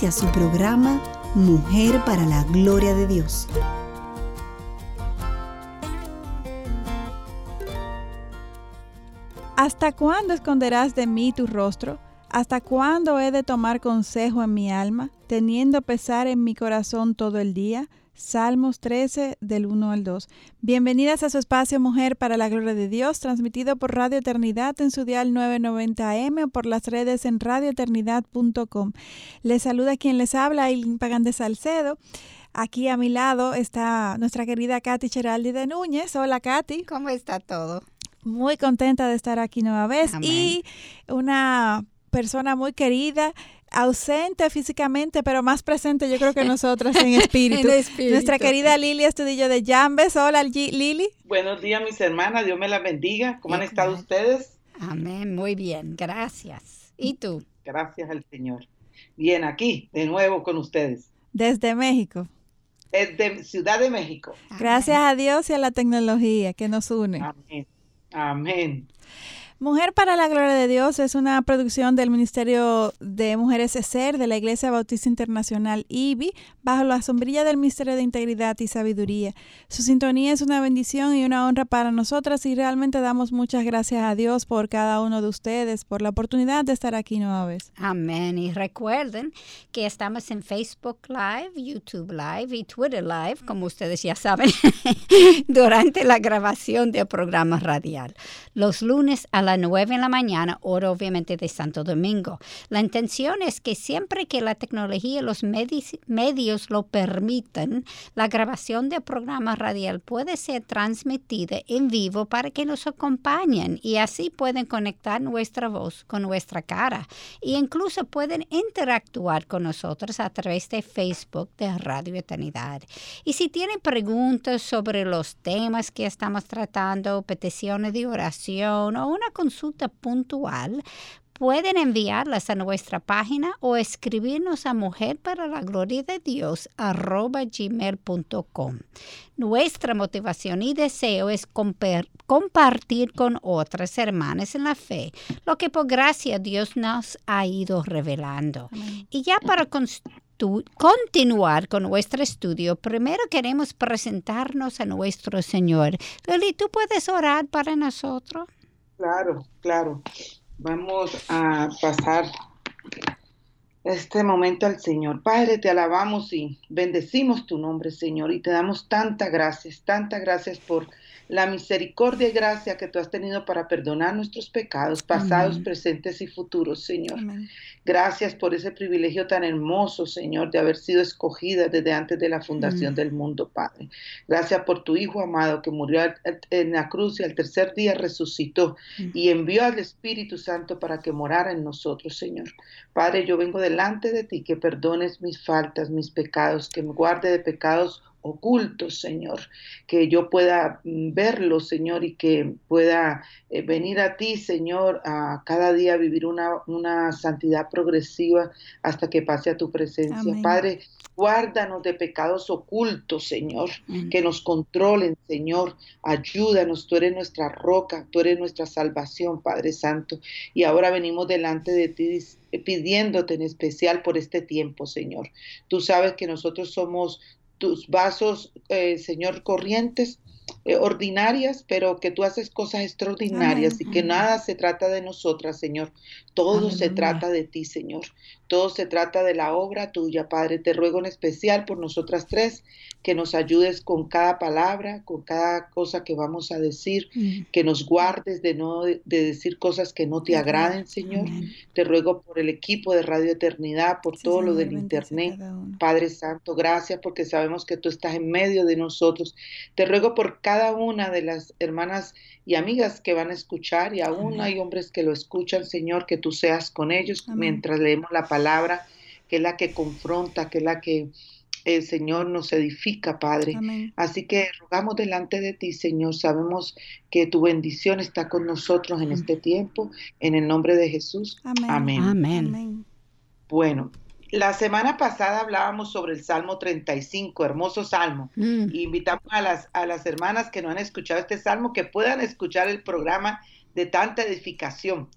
Inicia su programa Mujer para la Gloria de Dios. ¿Hasta cuándo esconderás de mí tu rostro? ¿Hasta cuándo he de tomar consejo en mi alma, teniendo pesar en mi corazón todo el día? Salmos 13 del 1 al 2. Bienvenidas a su espacio Mujer para la Gloria de Dios, transmitido por Radio Eternidad en su dial 990M o por las redes en radioeternidad.com. Les saluda quien les habla, Aileen Pagan de Salcedo. Aquí a mi lado está nuestra querida Katy Cheraldi de Núñez. Hola Katy. ¿Cómo está todo? Muy contenta de estar aquí nueva vez y una persona muy querida, ausente físicamente, pero más presente yo creo que nosotras en espíritu. Nuestra querida Lili Estudillo de Jambes. Hola Lili. Buenos días mis hermanas, Dios me las bendiga. ¿Cómo han estado ustedes? Amén, muy bien, gracias. ¿Y tú? Gracias al Señor. Bien, aquí, de nuevo con ustedes. Desde México. Desde Ciudad de México. Gracias a Dios y a la tecnología que nos une. Amén. Amén. Mujer para la Gloria de Dios es una producción del Ministerio de Mujeres ESER de la Iglesia Bautista Internacional IBI bajo la sombrilla del Ministerio de Integridad y Sabiduría. Su sintonía es una bendición y una honra para nosotras y realmente damos muchas gracias a Dios por cada uno de ustedes, por la oportunidad de estar aquí nueva vez. Amén. Y recuerden que estamos en Facebook Live, YouTube Live y Twitter Live, como ustedes ya saben, durante la grabación del programa radial. Los lunes a las 9 en la mañana, hora obviamente de Santo Domingo. La intención es que siempre que la tecnología y los medios lo permitan, la grabación del programa radial puede ser transmitida en vivo para que nos acompañen y así pueden conectar nuestra voz con nuestra cara. E incluso pueden interactuar con nosotros a través de Facebook de Radio Eternidad. Y si tienen preguntas sobre los temas que estamos tratando, peticiones de oración o una consulta puntual, pueden enviarlas a nuestra página o escribirnos a mujer para la gloria de Dios gmail.com. Nuestra motivación y deseo es compartir con otras hermanas en la fe lo que por gracia Dios nos ha ido revelando. Y ya para continuar con nuestro estudio, primero queremos presentarnos a nuestro Señor. Lili, ¿tú puedes orar para nosotros? Claro, claro. Vamos a pasar este momento al Señor. Padre, te alabamos y bendecimos tu nombre, Señor, y te damos tantas gracias, tantas gracias por la misericordia y gracia que tú has tenido para perdonar nuestros pecados, pasados, presentes y futuros, Señor. Gracias por ese privilegio tan hermoso, Señor, de haber sido escogida desde antes de la fundación del mundo, Padre. Gracias por tu Hijo amado que murió en la cruz y al tercer día resucitó y envió al Espíritu Santo para que morara en nosotros, Señor. Padre, yo vengo delante de ti, que perdones mis faltas, mis pecados, que me guarde de pecados ocultos, Señor, que yo pueda mm, verlo, Señor, y que pueda eh, venir a ti, Señor, a cada día vivir una, una santidad progresiva hasta que pase a tu presencia. Padre, guárdanos de pecados ocultos, Señor, que nos controlen, Señor, ayúdanos, tú eres nuestra roca, tú eres nuestra salvación, Padre Santo, y ahora venimos delante de ti pidiéndote en especial por este tiempo, Señor. Tú sabes que nosotros somos tus vasos, eh, Señor, corrientes, eh, ordinarias, pero que tú haces cosas extraordinarias y que nada se trata de nosotras, Señor. Todo se trata de ti, Señor. Todo se trata de la obra tuya, Padre. Te ruego en especial por nosotras tres que nos ayudes con cada palabra, con cada cosa que vamos a decir, que nos guardes de no de decir cosas que no te agraden, Señor. Te ruego por el equipo de Radio Eternidad, por todo lo del internet. Padre Santo, gracias porque sabemos que tú estás en medio de nosotros. Te ruego por cada una de las hermanas y amigas que van a escuchar y aún hay hombres que lo escuchan, Señor, que tú seas con ellos mientras leemos la palabra que es la que confronta, que es la que el Señor nos edifica, Padre. Así que rogamos delante de ti, Señor. Sabemos que tu bendición está con nosotros en este tiempo. En el nombre de Jesús. Amén. Amén. Bueno, la semana pasada hablábamos sobre el Salmo 35, hermoso salmo. Mm. invitamos a las, a las hermanas que no han escuchado este salmo que puedan escuchar el programa de tanta edificación.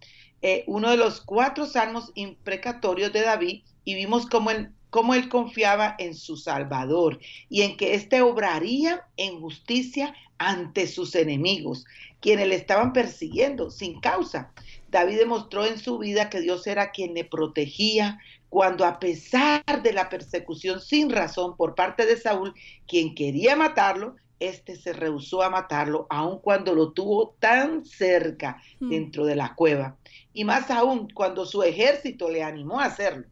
Eh, uno de los cuatro salmos imprecatorios de David y vimos cómo él, cómo él confiaba en su Salvador y en que éste obraría en justicia ante sus enemigos, quienes le estaban persiguiendo sin causa. David demostró en su vida que Dios era quien le protegía, cuando a pesar de la persecución sin razón por parte de Saúl, quien quería matarlo, éste se rehusó a matarlo, aun cuando lo tuvo tan cerca hmm. dentro de la cueva. Y más aún cuando su ejército le animó a hacerlo.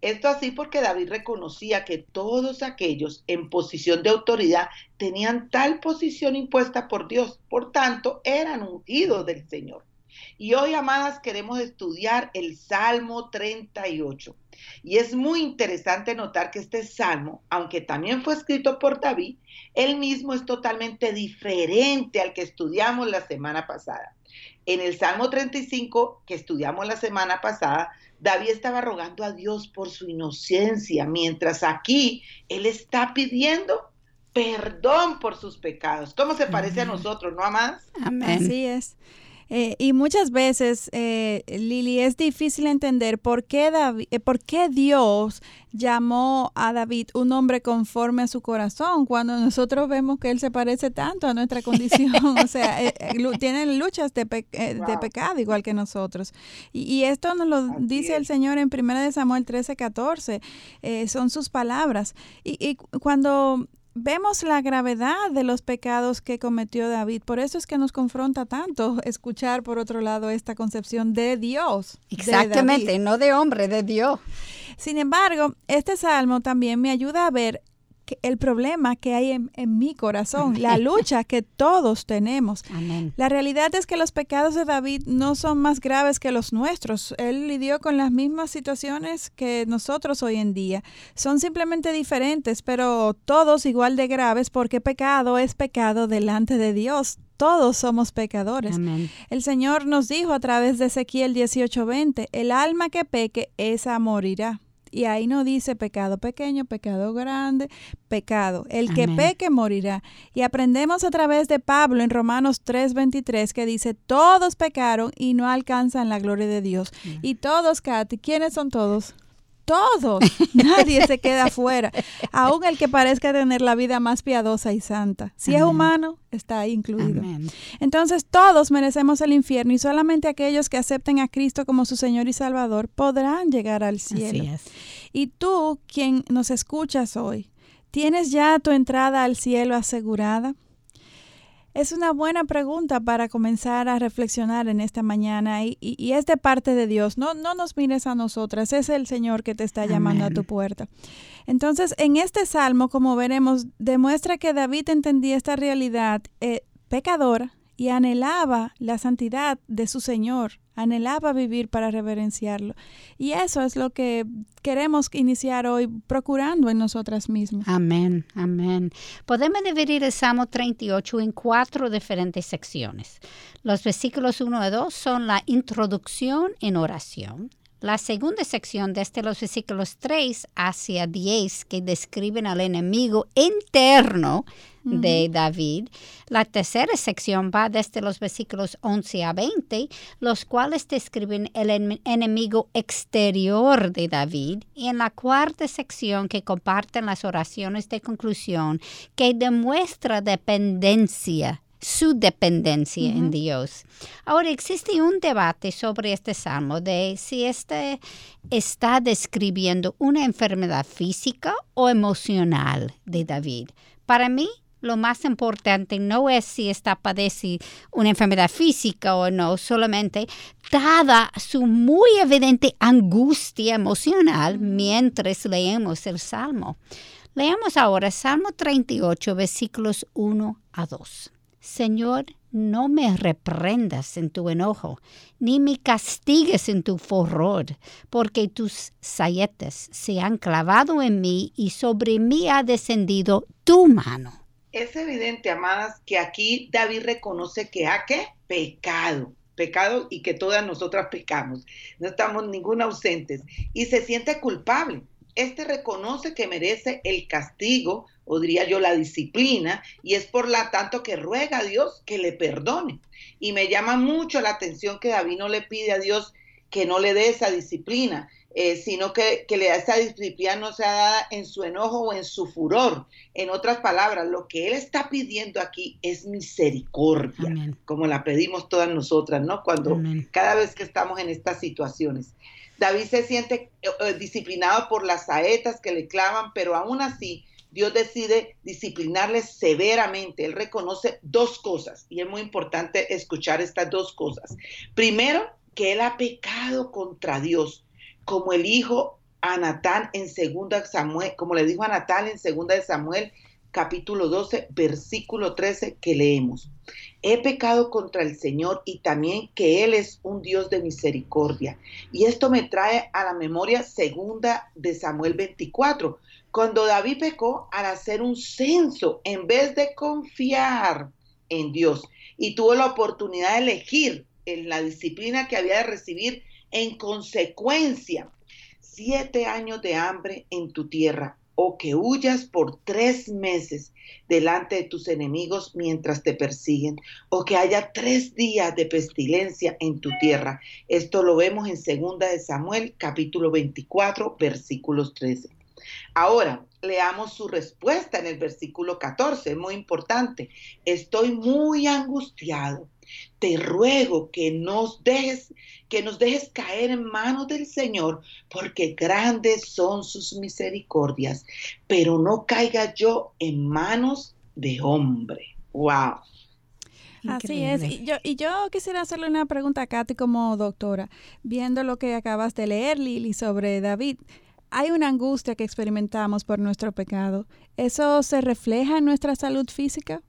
Esto así porque David reconocía que todos aquellos en posición de autoridad tenían tal posición impuesta por Dios, por tanto eran ungidos del Señor. Y hoy, amadas, queremos estudiar el Salmo 38. Y es muy interesante notar que este salmo, aunque también fue escrito por David, él mismo es totalmente diferente al que estudiamos la semana pasada. En el Salmo 35 que estudiamos la semana pasada, David estaba rogando a Dios por su inocencia, mientras aquí él está pidiendo perdón por sus pecados. ¿Cómo se parece a nosotros, no, amadas? Amén. Así es. Eh, y muchas veces, eh, Lili, es difícil entender por qué, David, eh, por qué Dios llamó a David un hombre conforme a su corazón cuando nosotros vemos que él se parece tanto a nuestra condición. o sea, eh, tiene luchas de, de, pecado igual que nosotros. Y, esto nos lo dice el Señor en 1 Samuel 13, 14. son sus palabras. Y, y cuando vemos la gravedad de los pecados que cometió David. Por eso es que nos confronta tanto escuchar, por otro lado, esta concepción de Dios. Exactamente, no de hombre, de Dios. Sin embargo, este salmo también me ayuda a ver el problema que hay en, mi corazón, la lucha que todos tenemos. La realidad es que los pecados de David no son más graves que los nuestros. Él lidió con las mismas situaciones que nosotros hoy en día. Son simplemente diferentes, pero todos igual de graves porque pecado es pecado delante de Dios todos somos pecadores. El Señor nos dijo a través de Ezequiel 18:20, el alma que peque, esa morirá. Y ahí no dice pecado pequeño, pecado grande, pecado. El que peque morirá. Y aprendemos a través de Pablo en Romanos 3:23 que dice, todos pecaron y no alcanzan la gloria de Dios. Y todos, Katy, ¿quiénes son todos? Todos, nadie se queda afuera, aún el que parezca tener la vida más piadosa y santa. Si es humano, está ahí incluido. Entonces todos merecemos el infierno y solamente aquellos que acepten a Cristo como su Señor y Salvador podrán llegar al cielo. Y tú, quien nos escuchas hoy, ¿tienes ya tu entrada al cielo asegurada? Es una buena pregunta para comenzar a reflexionar en esta mañana y, es de parte de Dios. No, no nos mires a nosotras, es el Señor que te está llamando a tu puerta. Entonces, en este salmo, como veremos, demuestra que David entendía esta realidad eh, pecadora y anhelaba la santidad de su Señor, anhelaba vivir para reverenciarlo. Y eso es lo que queremos iniciar hoy procurando en nosotras mismas. Amén, amén. Podemos dividir el Salmo 38 en cuatro diferentes secciones. Los versículos 1 y 2 son la introducción en oración. La segunda sección desde los versículos 3 hacia 10 que describen al enemigo interno de David. La tercera sección va desde los versículos 11 a 20, los cuales describen el enemigo exterior de David. Y en la cuarta sección que comparten las oraciones de conclusión que demuestra dependencia su dependencia en Dios. Ahora existe un debate sobre este salmo de si este está describiendo una enfermedad física o emocional de David. Para mí, lo más importante no es si está padeciendo una enfermedad física o no, solamente dada su muy evidente angustia emocional mientras leemos el Salmo. Leamos ahora Salmo 38, versículos 1 a 2. Señor, no me reprendas en tu enojo, ni me castigues en tu furor, porque tus saetas se han clavado en mí y sobre mí ha descendido tu mano. Es evidente, amadas, que aquí David reconoce que ha que pecado, pecado y que todas nosotras pecamos. No estamos ninguna ausentes y se siente culpable. Este reconoce que merece el castigo o diría yo la disciplina, y es por la tanto que ruega a Dios que le perdone. Y me llama mucho la atención que David no le pide a Dios que no le dé esa disciplina, eh, sino que, que le da esa disciplina no sea dada en su enojo o en su furor. En otras palabras, lo que él está pidiendo aquí es misericordia, como la pedimos todas nosotras, ¿no? Cuando cada vez que estamos en estas situaciones. David se siente eh, eh, disciplinado por las saetas que le clavan, pero aún así Dios decide disciplinarles severamente. Él reconoce dos cosas y es muy importante escuchar estas dos cosas. Primero, que él ha pecado contra Dios, como el hijo a Natán en segunda Samuel, como le dijo a Natán en segunda de Samuel, capítulo 12, versículo 13 que leemos. He pecado contra el Señor y también que Él es un Dios de misericordia. Y esto me trae a la memoria segunda de Samuel 24, cuando David pecó al hacer un censo, en vez de confiar en Dios, y tuvo la oportunidad de elegir en la disciplina que había de recibir en consecuencia, siete años de hambre en tu tierra, o que huyas por tres meses delante de tus enemigos mientras te persiguen, o que haya tres días de pestilencia en tu tierra. Esto lo vemos en segunda de Samuel, capítulo 24, versículos 13. Ahora, leamos su respuesta en el versículo 14, es muy importante. Estoy muy angustiado. Te ruego que nos dejes que nos dejes caer en manos del Señor, porque grandes son sus misericordias, pero no caiga yo en manos de hombre. Wow. Así es. Y yo, y yo quisiera hacerle una pregunta a Katy como doctora, viendo lo que acabas de leer, Lili, sobre David hay una angustia que experimentamos por nuestro pecado. ¿Eso se refleja en nuestra salud física?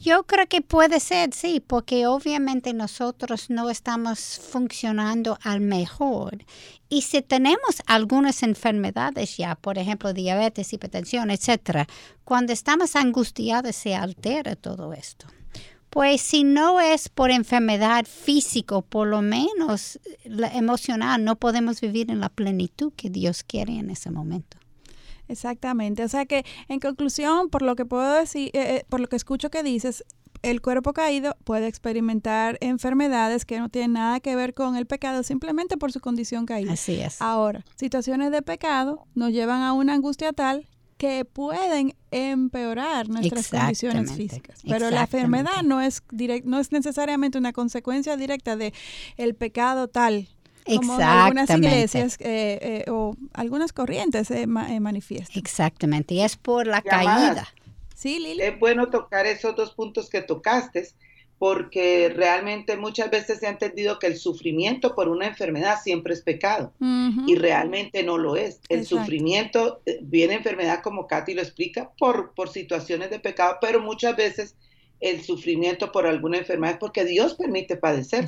Yo creo que puede ser, sí, porque obviamente nosotros no estamos funcionando al mejor. Y si tenemos algunas enfermedades ya, por ejemplo, diabetes, hipertensión, etcétera, cuando estamos angustiados se altera todo esto. Pues si no es por enfermedad física, por lo menos la emocional, no podemos vivir en la plenitud que Dios quiere en ese momento. Exactamente. O sea que, en conclusión, por lo que puedo decir, eh, eh, por lo que escucho que dices, el cuerpo caído puede experimentar enfermedades que no tienen nada que ver con el pecado, simplemente por su condición caída. Así es. Ahora, situaciones de pecado nos llevan a una angustia tal que pueden empeorar nuestras condiciones físicas. Pero la enfermedad no es direct, no es necesariamente una consecuencia directa de el pecado tal como algunas iglesias eh, eh, o algunas corrientes se eh, manifiestan. Exactamente, y es por la caída. Sí, Lili. Es bueno tocar esos dos puntos que tocaste, porque realmente muchas veces se ha entendido que el sufrimiento por una enfermedad siempre es pecado y realmente no lo es. El sufrimiento eh, viene enfermedad, como Katy lo explica, por, por situaciones de pecado, pero muchas veces el sufrimiento por alguna enfermedad es porque Dios permite padecer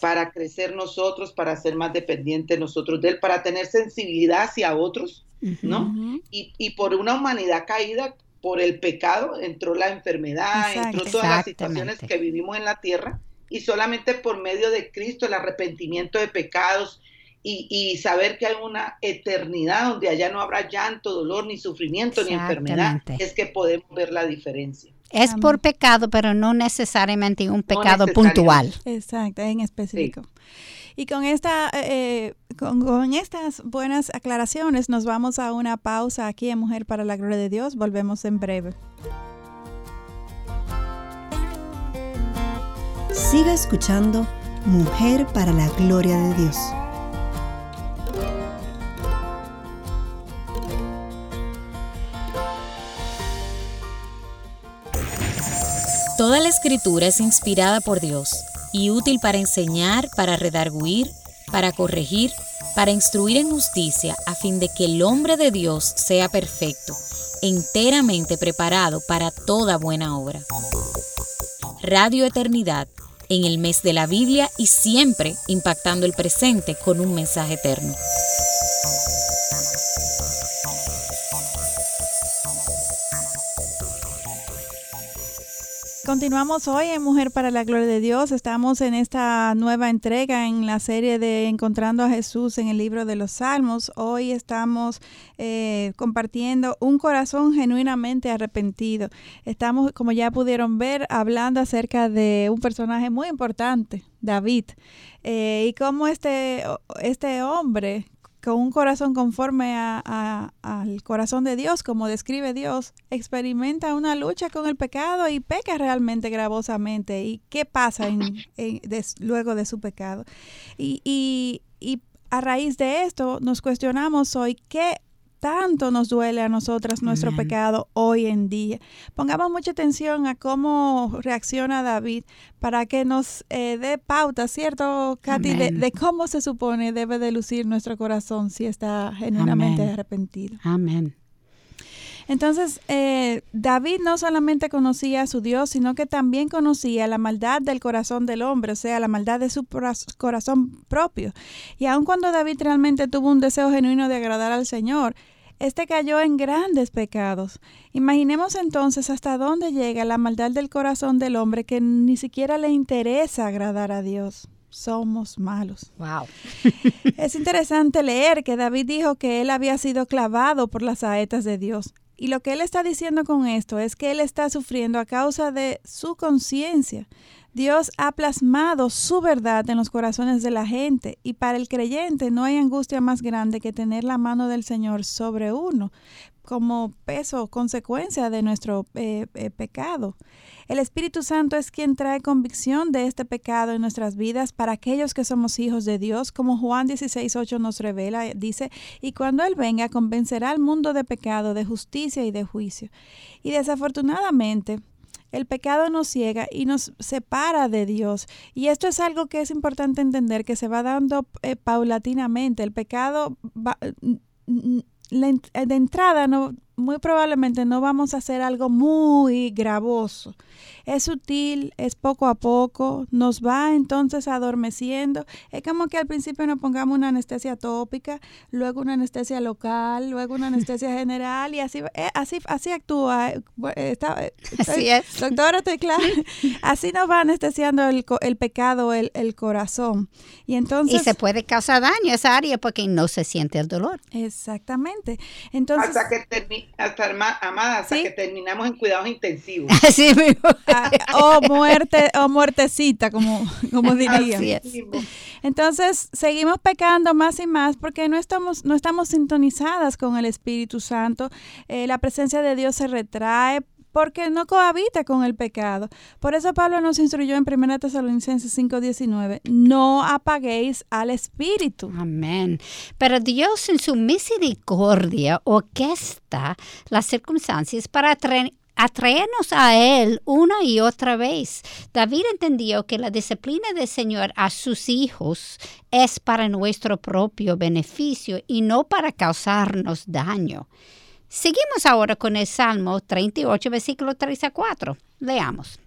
para crecer nosotros, para ser más dependientes nosotros de Él, para tener sensibilidad hacia otros, ¿no? y, y por una humanidad caída por el pecado entró la enfermedad, entró todas las situaciones que vivimos en la tierra y solamente por medio de Cristo el arrepentimiento de pecados y, saber que hay una eternidad donde allá no habrá llanto, dolor, ni sufrimiento, ni enfermedad, es que podemos ver la diferencia. Es por pecado, pero no necesariamente un pecado puntual. Exacto, en específico. Y con, esta, eh, con, estas buenas aclaraciones nos vamos a una pausa aquí en Mujer para la Gloria de Dios. Volvemos en breve. Siga escuchando Mujer para la Gloria de Dios. Toda la escritura es inspirada por Dios y útil para enseñar, para redarguir, para corregir, para instruir en justicia, a fin de que el hombre de Dios sea perfecto, enteramente preparado para toda buena obra. Radio Eternidad, en el mes de la Biblia y siempre impactando el presente con un mensaje eterno. Continuamos hoy en Mujer para la Gloria de Dios. Estamos en esta nueva entrega en la serie de Encontrando a Jesús en el libro de los Salmos. Hoy estamos eh, compartiendo un corazón genuinamente arrepentido. Estamos, como ya pudieron ver, hablando acerca de un personaje muy importante, David, eh, y cómo este, este hombre con un corazón conforme al corazón de Dios, como describe Dios, experimenta una lucha con el pecado y peca realmente gravosamente. ¿Y qué pasa luego de su pecado? Y, y, y a raíz de esto nos cuestionamos hoy qué tanto nos duele a nosotras nuestro pecado hoy en día. Pongamos mucha atención a cómo reacciona David para que nos eh, dé pauta, ¿cierto, Katy? De, cómo se supone debe de lucir nuestro corazón si está genuinamente arrepentido. Amén. Entonces, eh, David no solamente conocía a su Dios, sino que también conocía la maldad del corazón del hombre, o sea, la maldad de su corazón propio. Y aun cuando David realmente tuvo un deseo genuino de agradar al Señor, este cayó en grandes pecados. Imaginemos entonces hasta dónde llega la maldad del corazón del hombre que ni siquiera le interesa agradar a Dios. Somos malos. Wow. es interesante leer que David dijo que él había sido clavado por las saetas de Dios. Y lo que él está diciendo con esto es que él está sufriendo a causa de su conciencia. Dios ha plasmado su verdad en los corazones de la gente y para el creyente no hay angustia más grande que tener la mano del Señor sobre uno como peso, consecuencia de nuestro eh, eh, pecado. El Espíritu Santo es quien trae convicción de este pecado en nuestras vidas para aquellos que somos hijos de Dios, como Juan 16.8 nos revela, dice, y cuando Él venga convencerá al mundo de pecado, de justicia y de juicio. Y desafortunadamente, el pecado nos ciega y nos separa de Dios. Y esto es algo que es importante entender, que se va dando eh, paulatinamente. El pecado de entrada no, muy probablemente no vamos a hacer algo muy gravoso. Es sutil, es poco a poco, nos va entonces adormeciendo. Es como que al principio nos pongamos una anestesia tópica, luego una anestesia local, luego una anestesia general y así eh, así así actúa. Eh, está, eh, así es. Doctora, estoy claro. Así nos va anestesiando el, el pecado, el, el, corazón. Y entonces... Y se puede causar daño a esa área porque no se siente el dolor. Exactamente. Entonces... Hasta que termine hasta amada, hasta que terminamos en cuidados intensivos. Así ah, o muerte, o muertecita, como, como diría. Entonces, seguimos pecando más y más porque no estamos, no estamos sintonizadas con el Espíritu Santo. Eh, la presencia de Dios se retrae porque no cohabita con el pecado. Por eso Pablo nos instruyó en 1 Tesalonicenses 5:19, no apaguéis al espíritu. Amén. Pero Dios en su misericordia orquesta las circunstancias para atraernos a Él una y otra vez. David entendió que la disciplina del Señor a sus hijos es para nuestro propio beneficio y no para causarnos daño. Seguimos ahora con el Salmo 38, versículo 3 a 4. Leamos.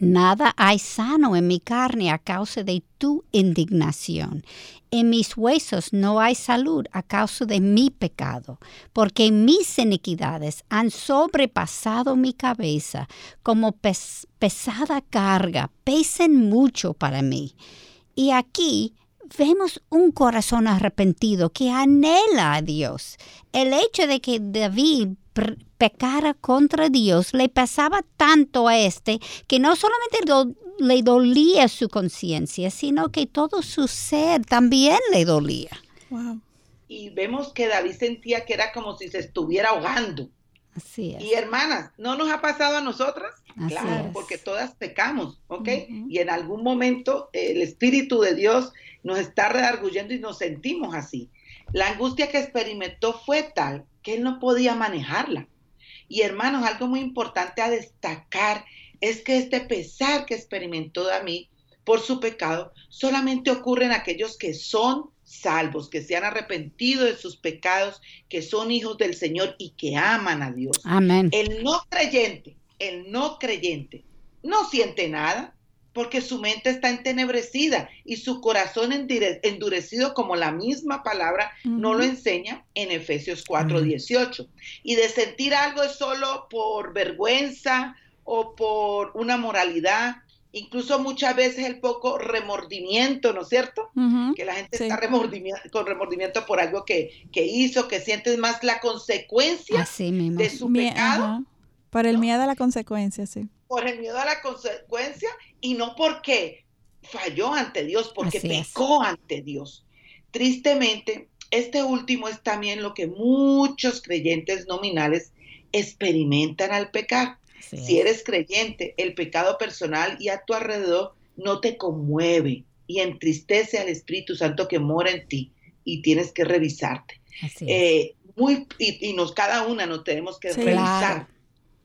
Nada hay sano en mi carne a causa de tu indignación. En mis huesos no hay salud a causa de mi pecado, porque mis iniquidades han sobrepasado mi cabeza como pesada carga, pesen mucho para mí. Y aquí vemos un corazón arrepentido que anhela a Dios. El hecho de que David pecara contra Dios le pasaba tanto a este que no solamente le dolía su conciencia, sino que todo su ser también le dolía. Y vemos que David sentía que era como si se estuviera ahogando. Así es. Y hermanas, ¿no nos ha pasado a nosotras? claro, porque todas pecamos, ¿ok? Y en algún momento el Espíritu de Dios nos está redarguyendo y nos sentimos así. La angustia que experimentó fue tal que él no podía manejarla. Y hermanos, algo muy importante a destacar es que este pesar que experimentó David por su pecado solamente ocurre en aquellos que son salvos, que se han arrepentido de sus pecados, que son hijos del Señor y que aman a Dios. Amén. El no creyente, el no creyente no siente nada, porque su mente está entenebrecida y su corazón endurecido, como la misma palabra no lo enseña en Efesios 4, 18. Y de sentir algo es solo por vergüenza o por una moralidad, incluso muchas veces el poco remordimiento, ¿no es cierto? Que la gente está con remordimiento por algo que, hizo, que siente más la consecuencia de su pecado. Por el miedo a la consecuencia, sí. Por el miedo a la consecuencia y no porque falló ante Dios, porque pecó ante Dios. Tristemente, este último es también lo que muchos creyentes nominales experimentan al pecar. si eres creyente, el pecado personal y a tu alrededor no te conmueve y entristece al Espíritu Santo que mora en ti y tienes que revisarte. Eh, muy, y, nos cada una nos tenemos que revisar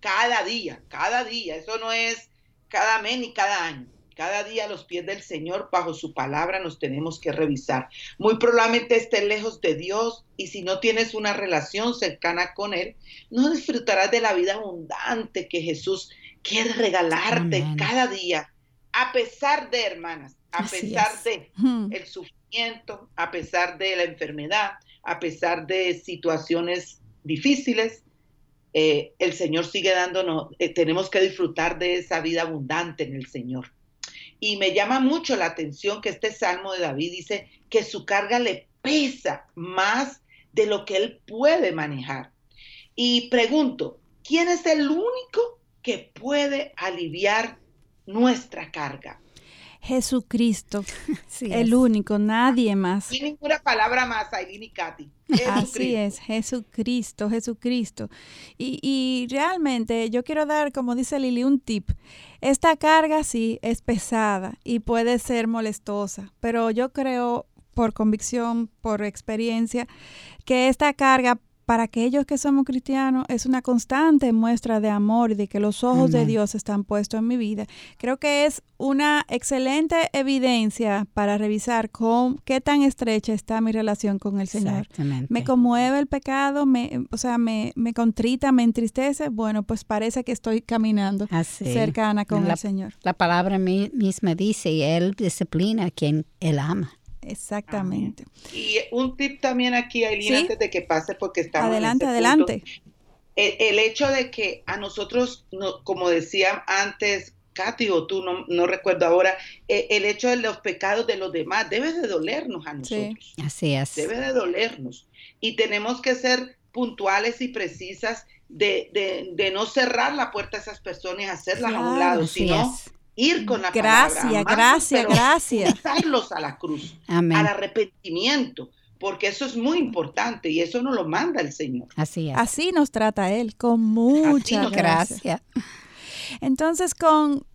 cada día, cada día. Eso no es cada mes ni cada año. Cada día a los pies del Señor, bajo su palabra, nos tenemos que revisar. Muy probablemente estés lejos de Dios y si no tienes una relación cercana con Él, no disfrutarás de la vida abundante que Jesús quiere regalarte cada día, a pesar de, hermanas, a pesar de el sufrimiento, a pesar de la enfermedad, a pesar de situaciones difíciles, eh, el Señor sigue dándonos, eh, tenemos que disfrutar de esa vida abundante en el Señor. Y me llama mucho la atención que este salmo de David dice que su carga le pesa más de lo que él puede manejar. Y pregunto, ¿quién es el único que puede aliviar nuestra carga? Jesucristo, el único, nadie más. Y ninguna palabra más, Aileen y Katy. Así es, Jesucristo, Jesucristo. Y, y, realmente yo quiero dar, como dice Lili, un tip. Esta carga sí es pesada y puede ser molestosa, pero yo creo por convicción, por experiencia, que esta carga para aquellos que somos cristianos es una constante muestra de amor y de que los ojos de Dios están puestos en mi vida. Creo que es una excelente evidencia para revisar con qué tan estrecha está mi relación con el Señor. Me conmueve el pecado, me, o sea, me, me contrita, me entristece. Bueno, pues parece que estoy caminando cercana con el Señor. La palabra misma dice, y Él disciplina a quien Él ama. Exactamente. Y un tip también aquí, Aileen, antes de que pase, porque estamos. Adelante, adelante. el, hecho de que a nosotros, como decía antes Katy o tú, no, recuerdo ahora, eh, el hecho de los pecados de los demás debe de dolernos a nosotros. así es. Debe de dolernos. Y tenemos que ser puntuales y precisas de, de, no cerrar la puerta a esas personas y hacerlas a un lado, sino ir con la gracias, palabra. Gracias, gracias, gracias. a la cruz, al arrepentimiento, porque eso es muy importante y eso nos lo manda el Señor. Así es. Así nos trata Él, con mucha gracia. Entonces, con,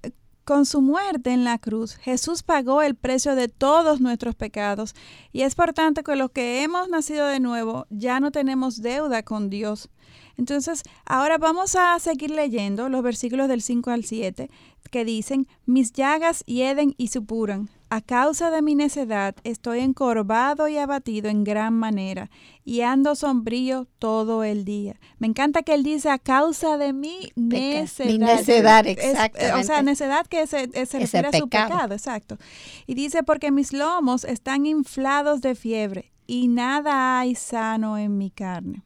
con su muerte en la cruz, Jesús pagó el precio de todos nuestros pecados y es por tanto que los que hemos nacido de nuevo ya no tenemos deuda con Dios. Entonces, ahora vamos a seguir leyendo los versículos del 5 al 7 que dicen, mis llagas hieden y supuran. A causa de mi necedad estoy encorvado y abatido en gran manera y ando sombrío todo el día. Me encanta que él dice a causa de mi necedad. Mi necedad, exactamente. o sea, necedad que se, se refiere a su pecado, exacto. Y dice, porque mis lomos están inflados de fiebre y nada hay sano en mi carne.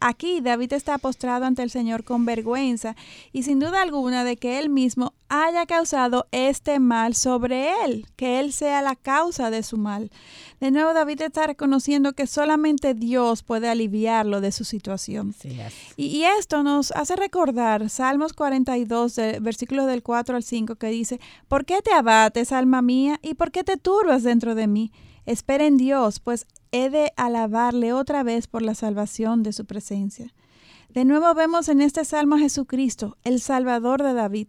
Aquí David está postrado ante el Señor con vergüenza y sin duda alguna de que él mismo haya causado este mal sobre él, que él sea la causa de su mal. De nuevo David está reconociendo que solamente Dios puede aliviarlo de su situación. y, esto nos hace recordar Salmos 42, versículos del 4 al 5, que dice, ¿por qué te abates, alma mía, y por qué te turbas dentro de mí? Espera en Dios, pues he de alabarle otra vez por la salvación de su presencia. De nuevo vemos en este salmo a Jesucristo, el Salvador de David.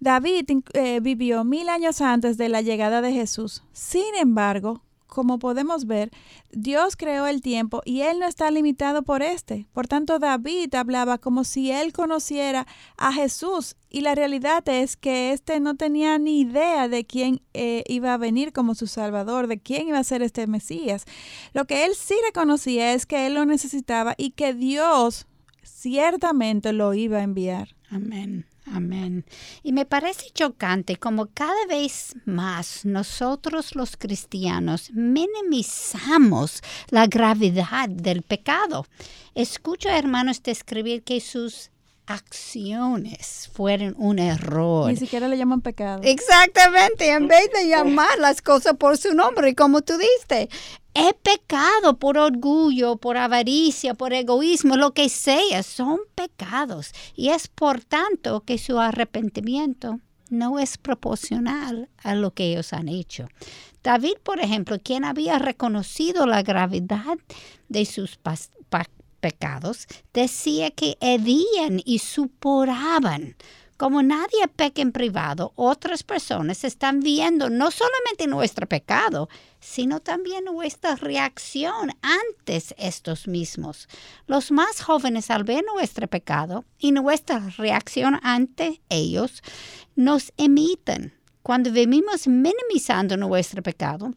David eh, vivió mil años antes de la llegada de Jesús. Sin embargo, como podemos ver, Dios creó el tiempo y Él no está limitado por este. Por tanto, David hablaba como si Él conociera a Jesús y la realidad es que éste no tenía ni idea de quién eh, iba a venir como su Salvador, de quién iba a ser este Mesías. Lo que él sí reconocía es que Él lo necesitaba y que Dios ciertamente lo iba a enviar. Amén. Amén. Y me parece chocante como cada vez más nosotros los cristianos minimizamos la gravedad del pecado. Escucho a hermanos describir que sus acciones fueron un error. Ni siquiera le llaman pecado. Exactamente, en vez de llamar las cosas por su nombre, como tú diste. He pecado por orgullo, por avaricia, por egoísmo, lo que sea, son pecados. Y es por tanto que su arrepentimiento no es proporcional a lo que ellos han hecho. David, por ejemplo, quien había reconocido la gravedad de sus pecados, decía que hedían y supuraban. Como nadie peca en privado, otras personas están viendo no solamente nuestro pecado, sino también nuestra reacción antes estos mismos. Los más jóvenes al ver nuestro pecado y nuestra reacción ante ellos nos imitan. Cuando vivimos minimizando nuestro pecado,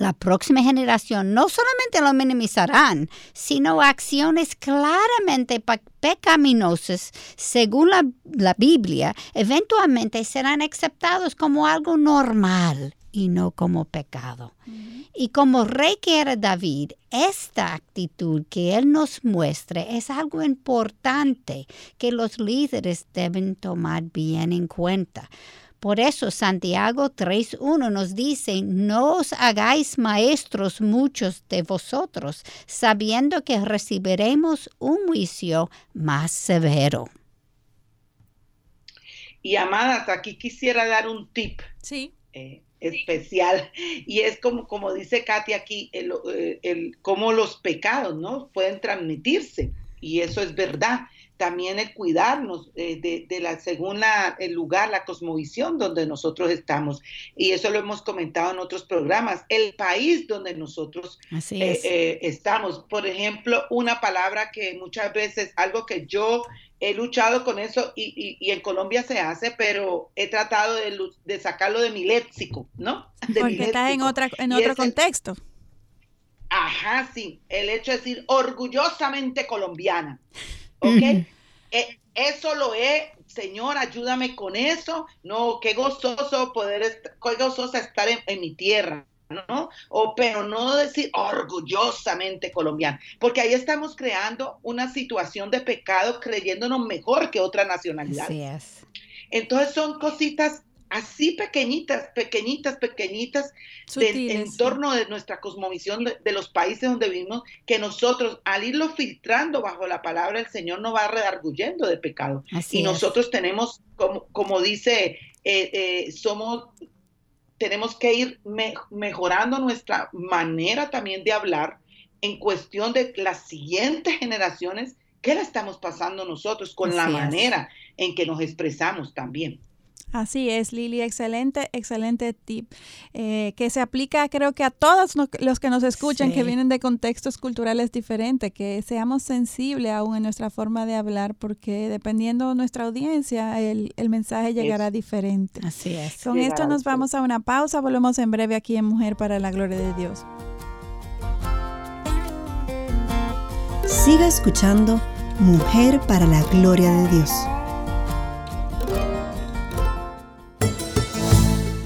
la próxima generación no solamente lo minimizarán, sino acciones claramente pecaminosas, según la, Biblia, eventualmente serán aceptados como algo normal y no como pecado. Y como rey que era David, esta actitud que él nos muestre es algo importante que los líderes deben tomar bien en cuenta. Por eso Santiago 3.1 nos dice, no os hagáis maestros muchos de vosotros, sabiendo que recibiremos un juicio más severo. Y amadas, aquí quisiera dar un tip sí. Eh, especial y es como, como dice Katy aquí, el, eh, el, cómo los pecados ¿no? pueden transmitirse y eso es verdad también el cuidarnos eh, de, la según el lugar, la cosmovisión donde nosotros estamos. Y eso lo hemos comentado en otros programas. El país donde nosotros eh, eh, estamos. Por ejemplo, una palabra que muchas veces, algo que yo he luchado con eso y, en Colombia se hace, pero he tratado de, sacarlo de mi léxico, ¿no? Porque está en, otra, en otro contexto. ajá, sí. El hecho de decir orgullosamente colombiana. ¿Ok? Eh, eso lo es, Señor, ayúdame con eso. No, qué gozoso poder, estar, qué gozosa estar en, mi tierra. ¿no? O, pero no decir orgullosamente colombiano, porque ahí estamos creando una situación de pecado creyéndonos mejor que otra nacionalidad. Así es. Entonces son cositas así pequeñitas, pequeñitas, pequeñitas, en torno de nuestra cosmovisión de, los países donde vivimos, que nosotros al irlo filtrando bajo la palabra del Señor nos va redarguyendo de pecado. y nosotros tenemos, como, como dice, eh, eh, somos, tenemos que ir mejorando nuestra manera también de hablar en cuestión de las siguientes generaciones, ¿qué la estamos pasando nosotros con la manera en que nos expresamos también? Así es, Lili, excelente, excelente tip, eh, que se aplica creo que a todos los que nos escuchan, que vienen de contextos culturales diferentes, que seamos sensibles aún en nuestra forma de hablar, porque dependiendo de nuestra audiencia, el, mensaje llegará diferente. Así es. Con esto nos vamos a una pausa, volvemos en breve aquí en Mujer para la Gloria de Dios. Siga escuchando Mujer para la Gloria de Dios.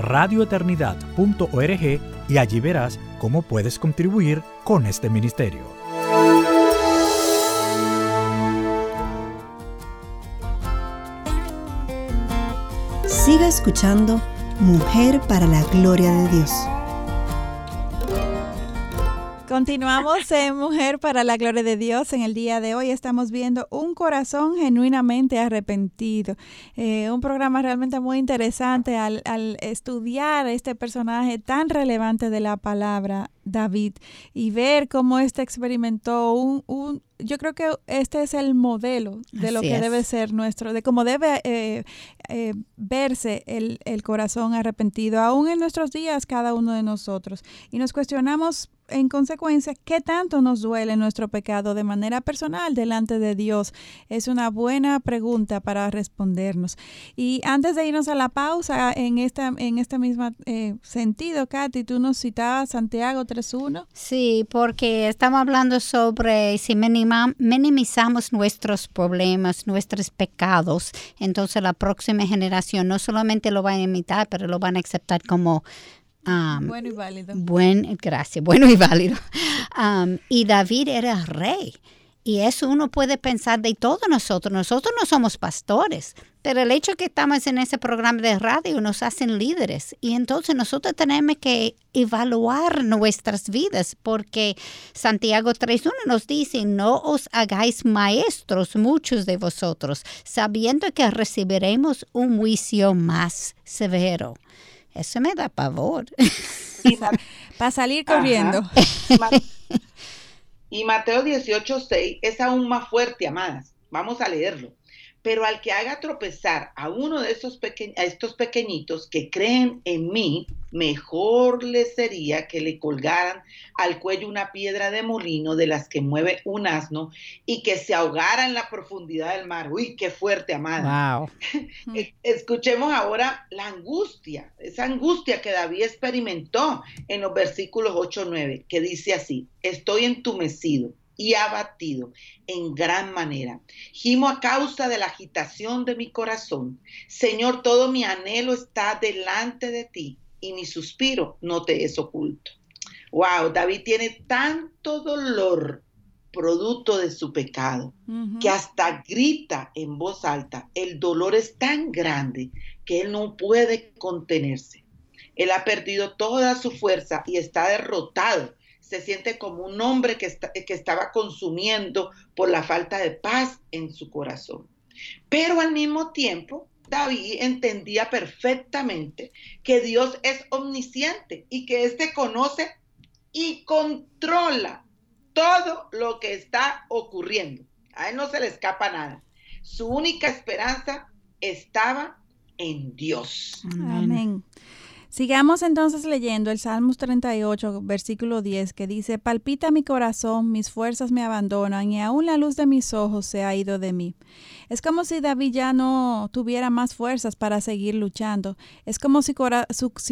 radioeternidad.org y allí verás cómo puedes contribuir con este ministerio. Siga escuchando Mujer para la Gloria de Dios. Continuamos en Mujer para la Gloria de Dios. En el día de hoy estamos viendo un corazón genuinamente arrepentido. Eh, un programa realmente muy interesante al, estudiar este personaje tan relevante de la palabra David y ver cómo éste experimentó un, un, yo creo que este es el modelo de lo que debe ser nuestro, de cómo debe eh, eh, verse el, el corazón arrepentido, aún en nuestros días cada uno de nosotros. Y nos cuestionamos en consecuencia, ¿qué tanto nos duele nuestro pecado de manera personal delante de Dios? Es una buena pregunta para respondernos. Y antes de irnos a la pausa, en esta en este mismo eh, sentido, Katy, tú nos citabas Santiago 3.1. Sí, porque estamos hablando sobre si minimizamos nuestros problemas, nuestros pecados, entonces la próxima generación no solamente lo va a imitar, pero lo van a aceptar como bueno y válido. Buen, gracias, bueno y válido. y David era rey. Y eso uno puede pensar de todos nosotros. Nosotros no somos pastores, pero el hecho que estamos en ese programa de radio nos hacen líderes. Y entonces nosotros tenemos que evaluar nuestras vidas, porque Santiago 3.1 nos dice, no os hagáis maestros muchos de vosotros, sabiendo que recibiremos un juicio más severo. Eso me da pavor. Para salir corriendo. Y Mateo 18:6 es aún más fuerte, amadas. Vamos a leerlo. Pero al que haga tropezar a uno de esos a estos pequeñitos que creen en mí, mejor le sería que le colgaran al cuello una piedra de molino de las que mueve un asno y que se ahogara en la profundidad del mar. Uy, qué fuerte, amada. Wow. Escuchemos ahora la angustia, esa angustia que David experimentó en los versículos 8 9, que dice así: Estoy entumecido y abatido en gran manera. Gimo a causa de la agitación de mi corazón. Señor, todo mi anhelo está delante de ti y mi suspiro no te es oculto. Wow, David tiene tanto dolor producto de su pecado, que hasta grita en voz alta. El dolor es tan grande que él no puede contenerse. Él ha perdido toda su fuerza y está derrotado se siente como un hombre que, que estaba consumiendo por la falta de paz en su corazón. Pero al mismo tiempo, David entendía perfectamente que Dios es omnisciente y que éste conoce y controla todo lo que está ocurriendo. A él no se le escapa nada. Su única esperanza estaba en Dios. Amén. Sigamos entonces leyendo el Salmos 38, versículo 10, que dice, Palpita mi corazón, mis fuerzas me abandonan y aún la luz de mis ojos se ha ido de mí. Es como si David ya no tuviera más fuerzas para seguir luchando. Es como si,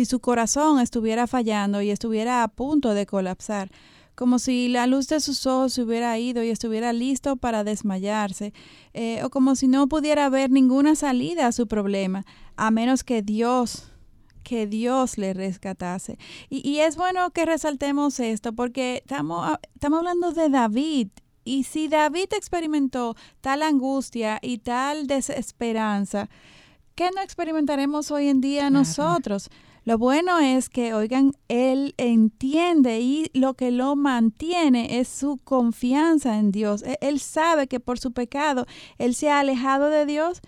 su, corazón estuviera fallando y estuviera a punto de colapsar como si la luz de sus ojos se hubiera ido y estuviera listo para desmayarse, eh, o como si no pudiera ver ninguna salida a su problema, a menos que Dios que Dios le rescatase. Y, es bueno que resaltemos esto porque estamos, ah, estamos hablando de David. Y si David experimentó tal angustia y tal desesperanza, ¿qué no experimentaremos hoy en día nosotros? Lo bueno es que, oigan, él entiende y lo que lo mantiene es su confianza en Dios. E, él sabe que por su pecado él se ha alejado de Dios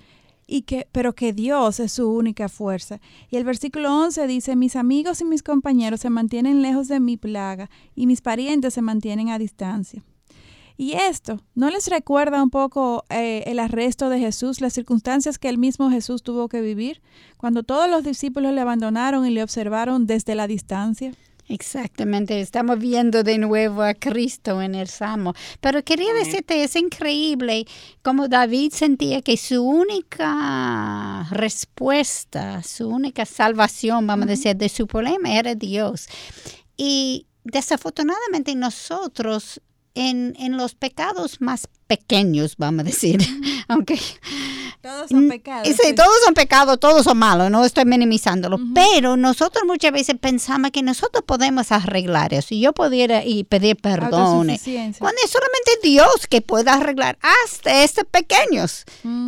y que, pero que Dios es su única fuerza. Y el versículo 11 dice, mis amigos y mis compañeros se mantienen lejos de mi plaga y mis parientes se mantienen a distancia. Y esto, ¿no les recuerda un poco eh, el arresto de Jesús, las circunstancias que el mismo Jesús tuvo que vivir, cuando todos los discípulos le abandonaron y le observaron desde la distancia? Exactamente, estamos viendo de nuevo a Cristo en el Salmo. Pero quería decirte, es increíble como David sentía que su única respuesta, su única salvación, vamos a decir, de su problema era Dios. Y desafortunadamente nosotros en, en los pecados más pequeños, vamos a decir, aunque todos son pecados. Sí, todos son pecados, todos son malos, no estoy minimizándolo. Pero nosotros muchas veces pensamos que nosotros podemos arreglar eso. Y yo pudiera y pedir perdón. Cuando es solamente Dios que puede arreglar hasta estos pequeños.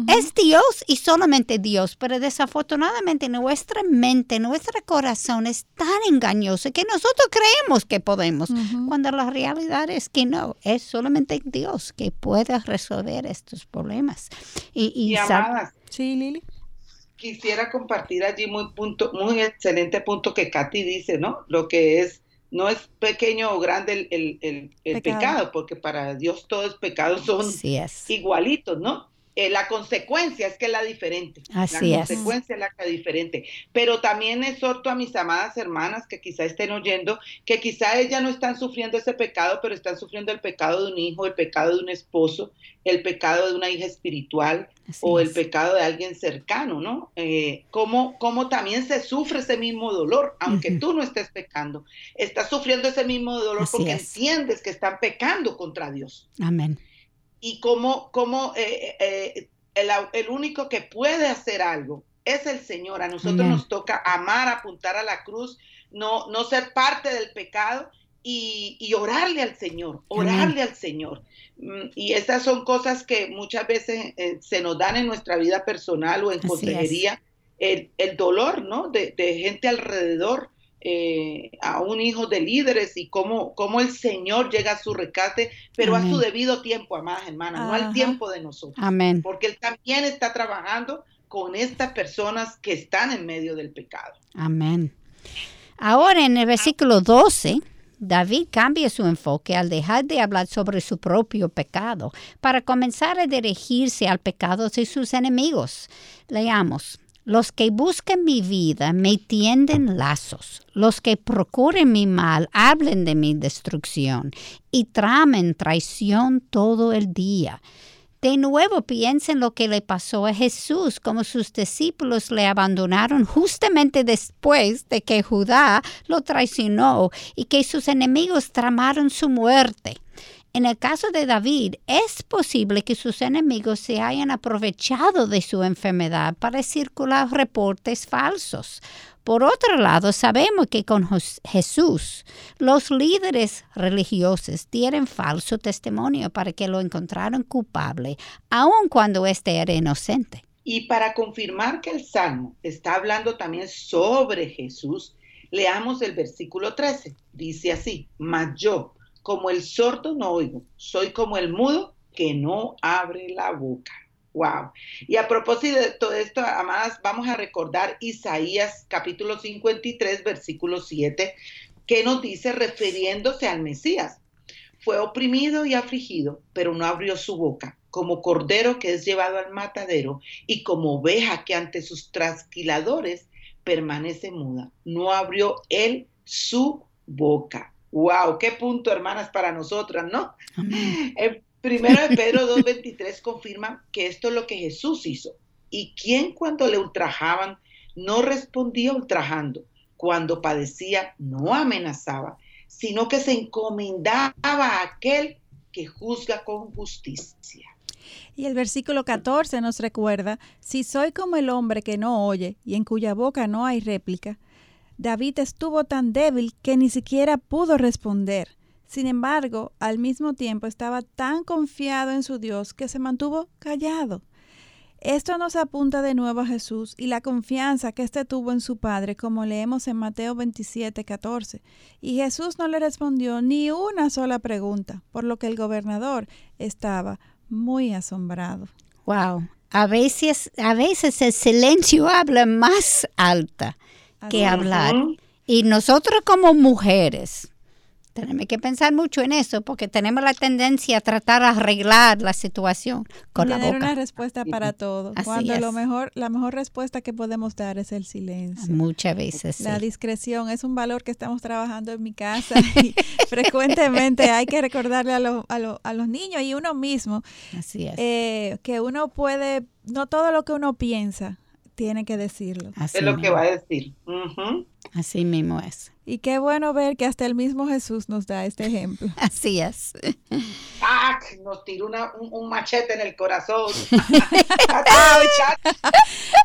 Es Dios y solamente Dios. Pero desafortunadamente nuestra mente, nuestro corazón es tan engañoso que nosotros creemos que podemos. Cuando la realidad es que no, es solamente Dios que puede resolver estos problemas. Y, y, Sí, Lili. Quisiera compartir allí muy punto, muy excelente punto que Katy dice, ¿no? Lo que es no es pequeño o grande el, pecado. porque para Dios todos pecados son igualitos, ¿no? Eh, la consecuencia es que es la diferente. Así la consecuencia es la que diferente. Pero también exhorto a mis amadas hermanas que quizá estén oyendo, que quizá ellas no están sufriendo ese pecado, pero están sufriendo el pecado de un hijo, el pecado de un esposo, el pecado de una hija espiritual o el pecado de alguien cercano, ¿no? Eh, como, como también se sufre ese mismo dolor, aunque tú no estés pecando, estás sufriendo ese mismo dolor porque entiendes que están pecando contra Dios. Amén y cómo, cómo eh, eh, el, el, único que puede hacer algo es el Señor. A nosotros nos toca amar, apuntar a la cruz, no, no ser parte del pecado y, y orarle al Señor, orarle al Señor. Mm, y esas son cosas que muchas veces eh, se nos dan en nuestra vida personal o en consejería. El, el, dolor, ¿no? De, de gente alrededor eh, a un hijo de líderes y cómo, cómo, el Señor llega a su recate, pero a su debido tiempo, amadas hermanas, no al tiempo de nosotros. Amén. Porque Él también está trabajando con estas personas que están en medio del pecado. Amén. Ahora en el versículo 12, David cambia su enfoque al dejar de hablar sobre su propio pecado para comenzar a dirigirse al pecado de sus enemigos. Leamos. Los que buscan mi vida me tienden lazos. Los que procuren mi mal hablen de mi destrucción y tramen traición todo el día. De nuevo piensen lo que le pasó a Jesús, como sus discípulos le abandonaron justamente después de que Judá lo traicionó y que sus enemigos tramaron su muerte. En el caso de David, es posible que sus enemigos se hayan aprovechado de su enfermedad para circular reportes falsos. Por otro lado, sabemos que con Jesús los líderes religiosos dieron falso testimonio para que lo encontraran culpable, aun cuando éste era inocente. Y para confirmar que el Salmo está hablando también sobre Jesús, leamos el versículo 13. Dice así, mas yo, como el sordo no oigo, soy como el mudo que no abre la boca. Wow. Y a propósito de todo esto, amadas, vamos a recordar Isaías capítulo 53, versículo 7, que nos dice refiriéndose al Mesías. Fue oprimido y afligido, pero no abrió su boca, como cordero que es llevado al matadero y como oveja que ante sus trasquiladores permanece muda. No abrió él su boca. Wow, qué punto, hermanas, para nosotras, ¿no? El primero de Pedro 2.23 confirma que esto es lo que Jesús hizo. ¿Y quién cuando le ultrajaban no respondía ultrajando? Cuando padecía no amenazaba, sino que se encomendaba a aquel que juzga con justicia. Y el versículo 14 nos recuerda, si soy como el hombre que no oye y en cuya boca no hay réplica, David estuvo tan débil que ni siquiera pudo responder. Sin embargo, al mismo tiempo estaba tan confiado en su Dios que se mantuvo callado. Esto nos apunta de nuevo a Jesús y la confianza que éste tuvo en su Padre, como leemos en Mateo 27, 14. Y Jesús no le respondió ni una sola pregunta, por lo que el gobernador estaba muy asombrado. Wow. A veces, a veces el silencio habla más alta que hablar. Y nosotros como mujeres tenemos que pensar mucho en eso porque tenemos la tendencia a tratar de arreglar la situación con la boca. una respuesta para todo. cuando lo mejor, la mejor respuesta que podemos dar es el silencio. Muchas veces. La discreción es un valor que estamos trabajando en mi casa y frecuentemente hay que recordarle a, a, a, los niños y uno mismo Así es. Eh, que uno puede, no todo lo que uno piensa tiene que decirlo. Así es lo que va a decir. Así mismo es. Y qué bueno ver que hasta el mismo Jesús nos da este ejemplo. Así es. ¡Ah! Nos tiró una, un, machete en el corazón.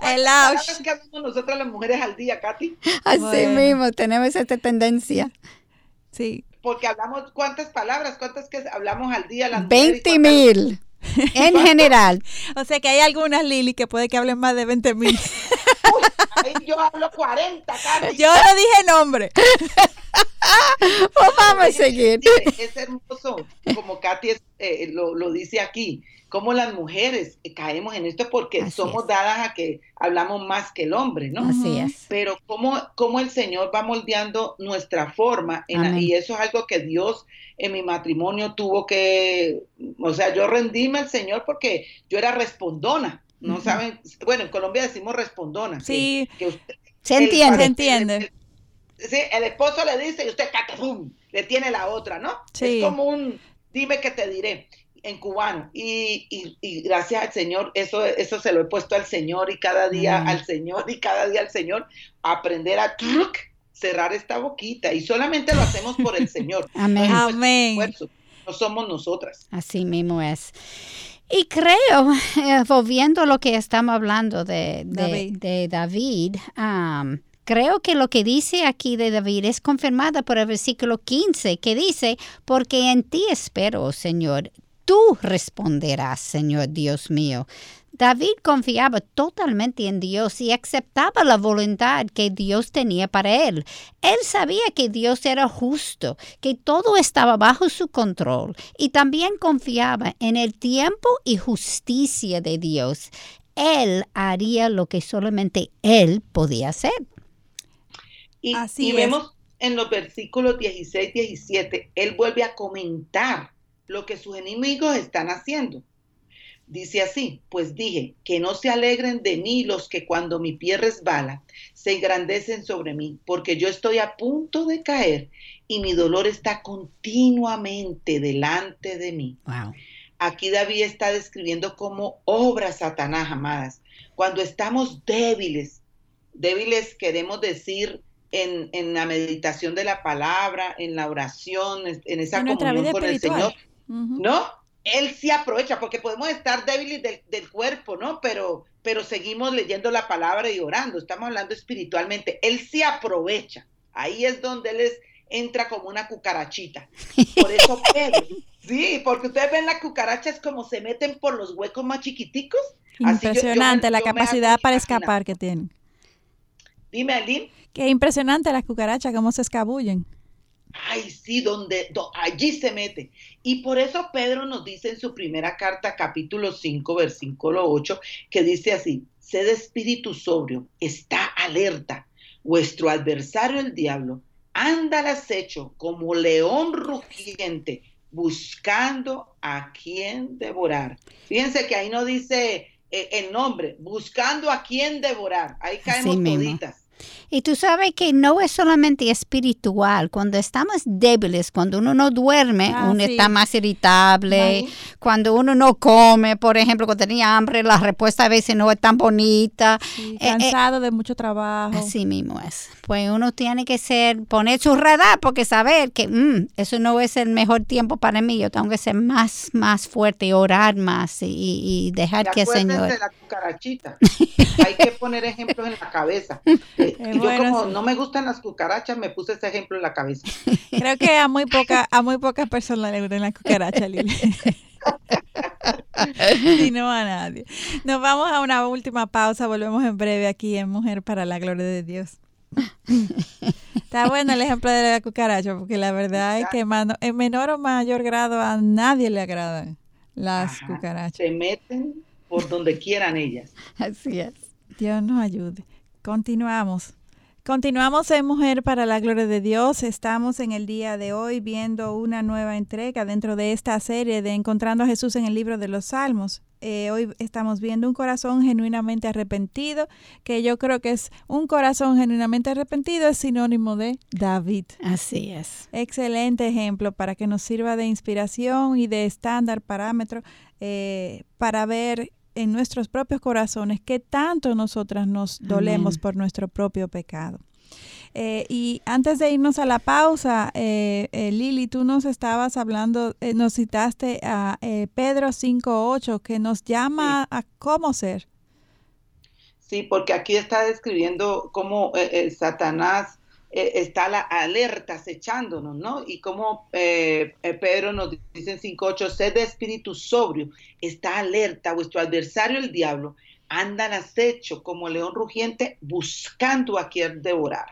el ouch. que hacemos nosotras las mujeres al día, Katy? Así mismo, tenemos esta tendencia. Sí. Porque hablamos, ¿cuántas palabras? ¿Cuántas que hablamos al día? Las 20 mil. en general. O sea que hay algunas, Lili, que puede que hablen más de 20 mil. yo hablo 40, Yo no dije nombre. pues vamos a seguir. Es hermoso, como Katy eh, lo, lo, dice aquí, como las mujeres caemos en esto porque somos dadas a que hablamos más que el hombre, ¿no? Así es. Pero como, como el Señor va moldeando nuestra forma, y eso es algo que Dios en mi matrimonio tuvo que, o sea, yo rendíme al Señor porque yo era respondona, ¿no saben? Bueno, en Colombia decimos respondona. Sí. se entiende, se entiende. Sí, el esposo le dice y usted, ¡catafum! le tiene la otra, ¿no? Sí. Es como un, dime que te diré en cubano y, y, gracias al Señor, eso, eso se lo he puesto al Señor y cada día al Señor y cada día al Señor, aprender a truc, cerrar esta boquita y solamente lo hacemos por el Señor. Amén. No Amén. no somos nosotras. Así mismo es. Y creo, eh, volviendo a lo que estamos hablando de, de David, creo que lo que dice aquí de David es confirmada por el versículo 15, que dice, porque en ti espero, Señor, tú responderás, Señor Dios mío. David confiaba totalmente en Dios y aceptaba la voluntad que Dios tenía para él. Él sabía que Dios era justo, que todo estaba bajo su control y también confiaba en el tiempo y justicia de Dios. Él haría lo que solamente él podía hacer. Y, Así vemos en los versículos 16, 17, él vuelve a comentar lo que sus enemigos están haciendo. Dice así, pues dije, que no se alegren de mí los que cuando mi pie resbala se engrandecen sobre mí, porque yo estoy a punto de caer y mi dolor está continuamente delante de mí. Aquí David está describiendo cómo obra Satanás, amadas. Cuando estamos débiles, débiles queremos decir en, en, la meditación de la palabra, en la oración, en esa comunión con el Señor, ¿no? Él sí aprovecha, porque podemos estar débiles del, cuerpo, ¿no? Pero, pero seguimos leyendo la palabra y orando, estamos hablando espiritualmente. Él sí aprovecha. Ahí es donde él entra como una cucarachita. Por eso Pedro, sí, porque ustedes ven la cucaracha es como se meten por los huecos más chiquiticos. Impresionante la capacidad para escapar que tienen. Dime, Aline. Qué impresionante las cucarachas, cómo se escabullen ay, sí, donde, allí se mete. Y por eso Pedro nos dice en su primera carta, capítulo 5, versículo 8, que dice así, sed espíritu sobrio, está alerta. Vuestro adversario el diablo anda al acecho como león rugiente, buscando a quien devorar. Fíjense que ahí no dice el nombre, buscando a quien devorar. Ahí caemos toditas. Y tú sabes que no es solamente espiritual. Cuando estamos débiles, cuando uno no duerme, ah, uno está más irritable. Cuando uno no come, por ejemplo, cuando tenía hambre, la respuesta a veces no es tan bonita. Eh, eh, cansado de mucho trabajo. Así mismo es. Pues uno tiene que ser, poner su radar porque saber que mm, eso no es el mejor tiempo para mí. Yo tengo que ser más, más fuerte, orar más y, dejar que el Señor. de la cucarachita. Hay que poner ejemplos en la cabeza. yo como no me gustan las cucarachas, me puse ese ejemplo en la cabeza. Creo que a muy poca, a muy pocas personas le gustan las cucarachas, Lili. y no a nadie. Nos vamos a una última pausa, volvemos en breve aquí en Mujer para la Gloria de Dios. Está bueno el ejemplo de la cucaracha, porque la verdad es que en menor o mayor grado a nadie le agradan las cucarachas. Se meten por donde quieran ellas. Así es. Dios nos ayude. Continuamos. Continuamos en Mujer para la Gloria de Dios. Estamos en el día de hoy viendo una nueva entrega dentro de esta serie de Encontrando a Jesús en el libro de los Salmos. Eh, hoy estamos viendo un corazón genuinamente arrepentido, que yo creo que es un corazón genuinamente arrepentido, es sinónimo de David. Así es. Excelente ejemplo para que nos sirva de inspiración y de estándar, parámetro, eh, para ver en nuestros propios corazones que tanto nosotras nos dolemos por nuestro propio pecado. Eh, y antes de irnos a la pausa, eh, eh, Lili, tú nos estabas hablando, nos citaste a Pedro 5.8, que nos llama a cómo ser. Sí, porque aquí está describiendo cómo Satanás eh, está la alerta acechándonos, ¿no? Y como eh, eh, Pedro nos dice en 5.8, sed de espíritu sobrio, está alerta, vuestro adversario el diablo anda al acecho como león rugiente buscando a quien devorar.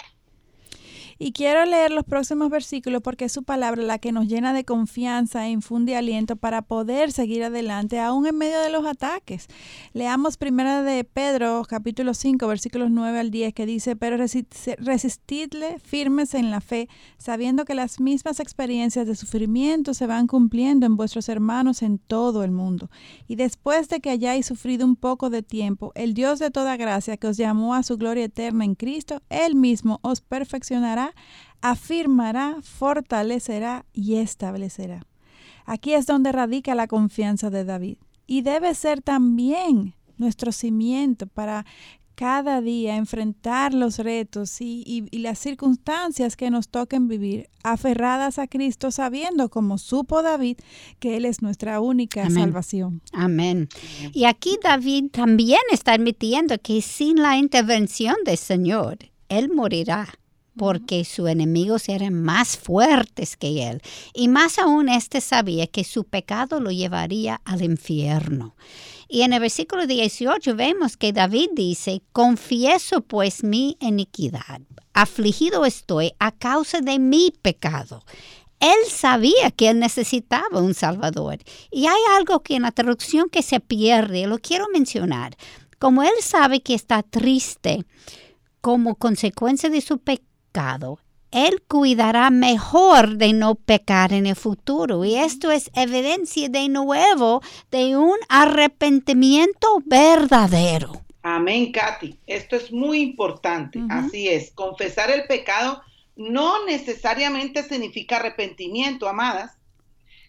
Y quiero leer los próximos versículos porque es su palabra la que nos llena de confianza e infunde aliento para poder seguir adelante aún en medio de los ataques. Leamos primera de Pedro capítulo 5 versículos 9 al 10 que dice, pero resistidle firmes en la fe, sabiendo que las mismas experiencias de sufrimiento se van cumpliendo en vuestros hermanos en todo el mundo. Y después de que hayáis sufrido un poco de tiempo, el Dios de toda gracia que os llamó a su gloria eterna en Cristo, Él mismo os perfeccionará, afirmará, fortalecerá y establecerá. Aquí es donde radica la confianza de David. Y debe ser también nuestro cimiento para cada día enfrentar los retos y, las circunstancias que nos toquen vivir, aferradas a Cristo, sabiendo, como supo David, que Él es nuestra única salvación. Amén. Y aquí David también está admitiendo que sin la intervención del Señor, Él morirá porque sus enemigos eran más fuertes que él. Y más aún, éste sabía que su pecado lo llevaría al infierno. Y en el versículo 18 vemos que David dice, confieso pues mi iniquidad, afligido estoy a causa de mi pecado. Él sabía que él necesitaba un Salvador. Y hay algo que en la traducción que se pierde, lo quiero mencionar. Como él sabe que está triste como consecuencia de su pecado, él cuidará mejor de no pecar en el futuro. Y esto es evidencia de nuevo de un arrepentimiento verdadero. Amén, Katy. Esto es muy importante. Así es. Confesar el pecado no necesariamente significa arrepentimiento, amadas,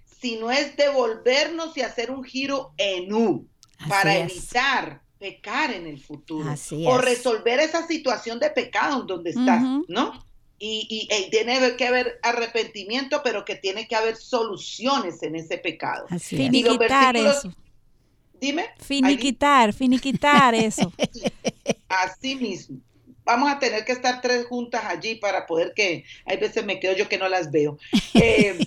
sino es devolvernos y hacer un giro en U para evitar pecar en el futuro o resolver esa situación de pecado en donde estás, ¿no? y, y, tiene que haber arrepentimiento, pero que tiene que haber soluciones en ese pecado. Finiquitar eso. Dime. Finiquitar, finiquitar eso. Así mismo. Vamos a tener que estar tres juntas allí para poder que, hay veces me quedo yo que no las veo. Eh,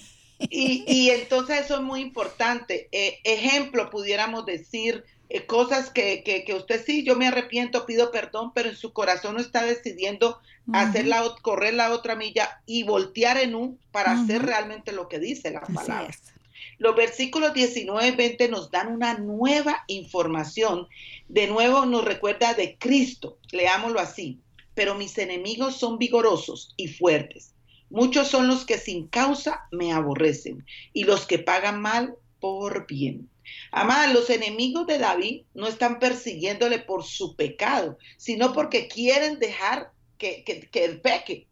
y, y, entonces eso es muy importante. Eh, ejemplo, pudiéramos decir, eh, cosas que, que, usted sí, yo me arrepiento, pido perdón, pero en su corazón no está decidiendo hacer la, correr la otra milla y voltear en un para hacer realmente lo que dice la palabra. Los versículos 19 y 20 nos dan una nueva información. De nuevo nos recuerda de Cristo. Leámoslo así. Pero mis enemigos son vigorosos y fuertes. Muchos son los que sin causa me aborrecen y los que pagan mal por bien. Amada, los enemigos de David no están persiguiéndole por su pecado, sino porque quieren dejar que, que, él peque.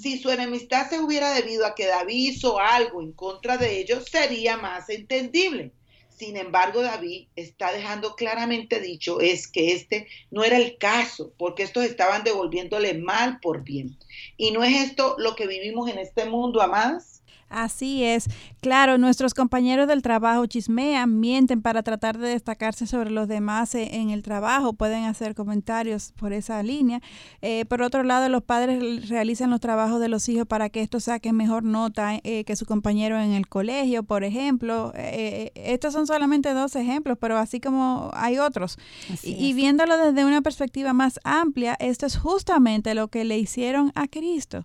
Si su enemistad se hubiera debido a que David hizo algo en contra de ellos, sería más entendible. Sin embargo, David está dejando claramente dicho es que este no era el caso, porque estos estaban devolviéndole mal por bien. Y no es esto lo que vivimos en este mundo, amadas. Así es. Claro, nuestros compañeros del trabajo chismean, mienten para tratar de destacarse sobre los demás e, en el trabajo. Pueden hacer comentarios por esa línea. Eh, por otro lado, los padres realizan los trabajos de los hijos para que estos saquen mejor nota eh, que su compañero en el colegio, por ejemplo. Eh, estos son solamente dos ejemplos, pero así como hay otros. y viéndolo desde una perspectiva más amplia, esto es justamente lo que le hicieron a Cristo.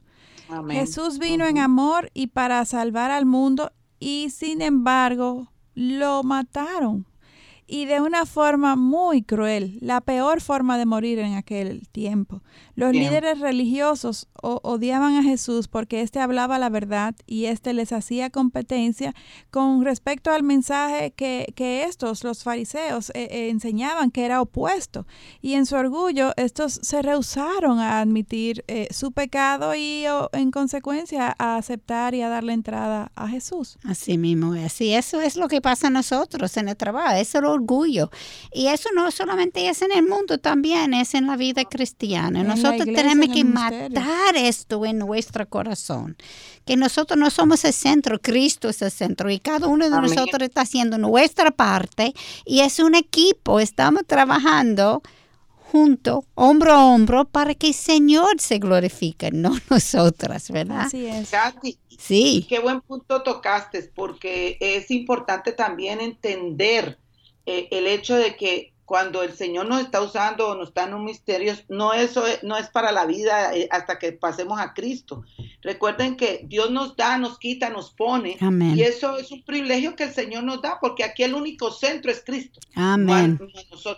Jesús vino en amor y para salvar al mundo y sin embargo lo mataron y de una forma muy cruel, la peor forma de morir en aquel tiempo. Los líderes religiosos odiaban a Jesús porque éste hablaba la verdad y éste les hacía competencia con respecto al mensaje que, que estos, los fariseos, eh, eh, enseñaban que era opuesto. Y en su orgullo, estos se rehusaron a admitir eh, su pecado y en consecuencia a aceptar y a darle entrada a Jesús. Así mismo es. Y eso es lo que pasa a nosotros en el trabajo. Eso lo orgullo. Y eso no solamente es en el mundo, también es en la vida cristiana. nosotros tenemos que matar esto en nuestro corazón. Que nosotros no somos el centro, Cristo es el centro. Y cada uno de nosotros está haciendo nuestra parte. Y es un equipo, estamos trabajando junto, hombro a hombro, para que el Señor se glorifique, no nosotras, ¿verdad? Así es. sí. Qué buen punto tocaste, porque es importante también entender eh, el hecho de que cuando el Señor nos está usando o nos está en un misterio, no, eso no es para la vida eh, hasta que pasemos a Cristo. Recuerden que Dios nos da, nos quita, nos pone. Y eso es un privilegio que el Señor nos da, porque aquí el único centro es Cristo. Amén.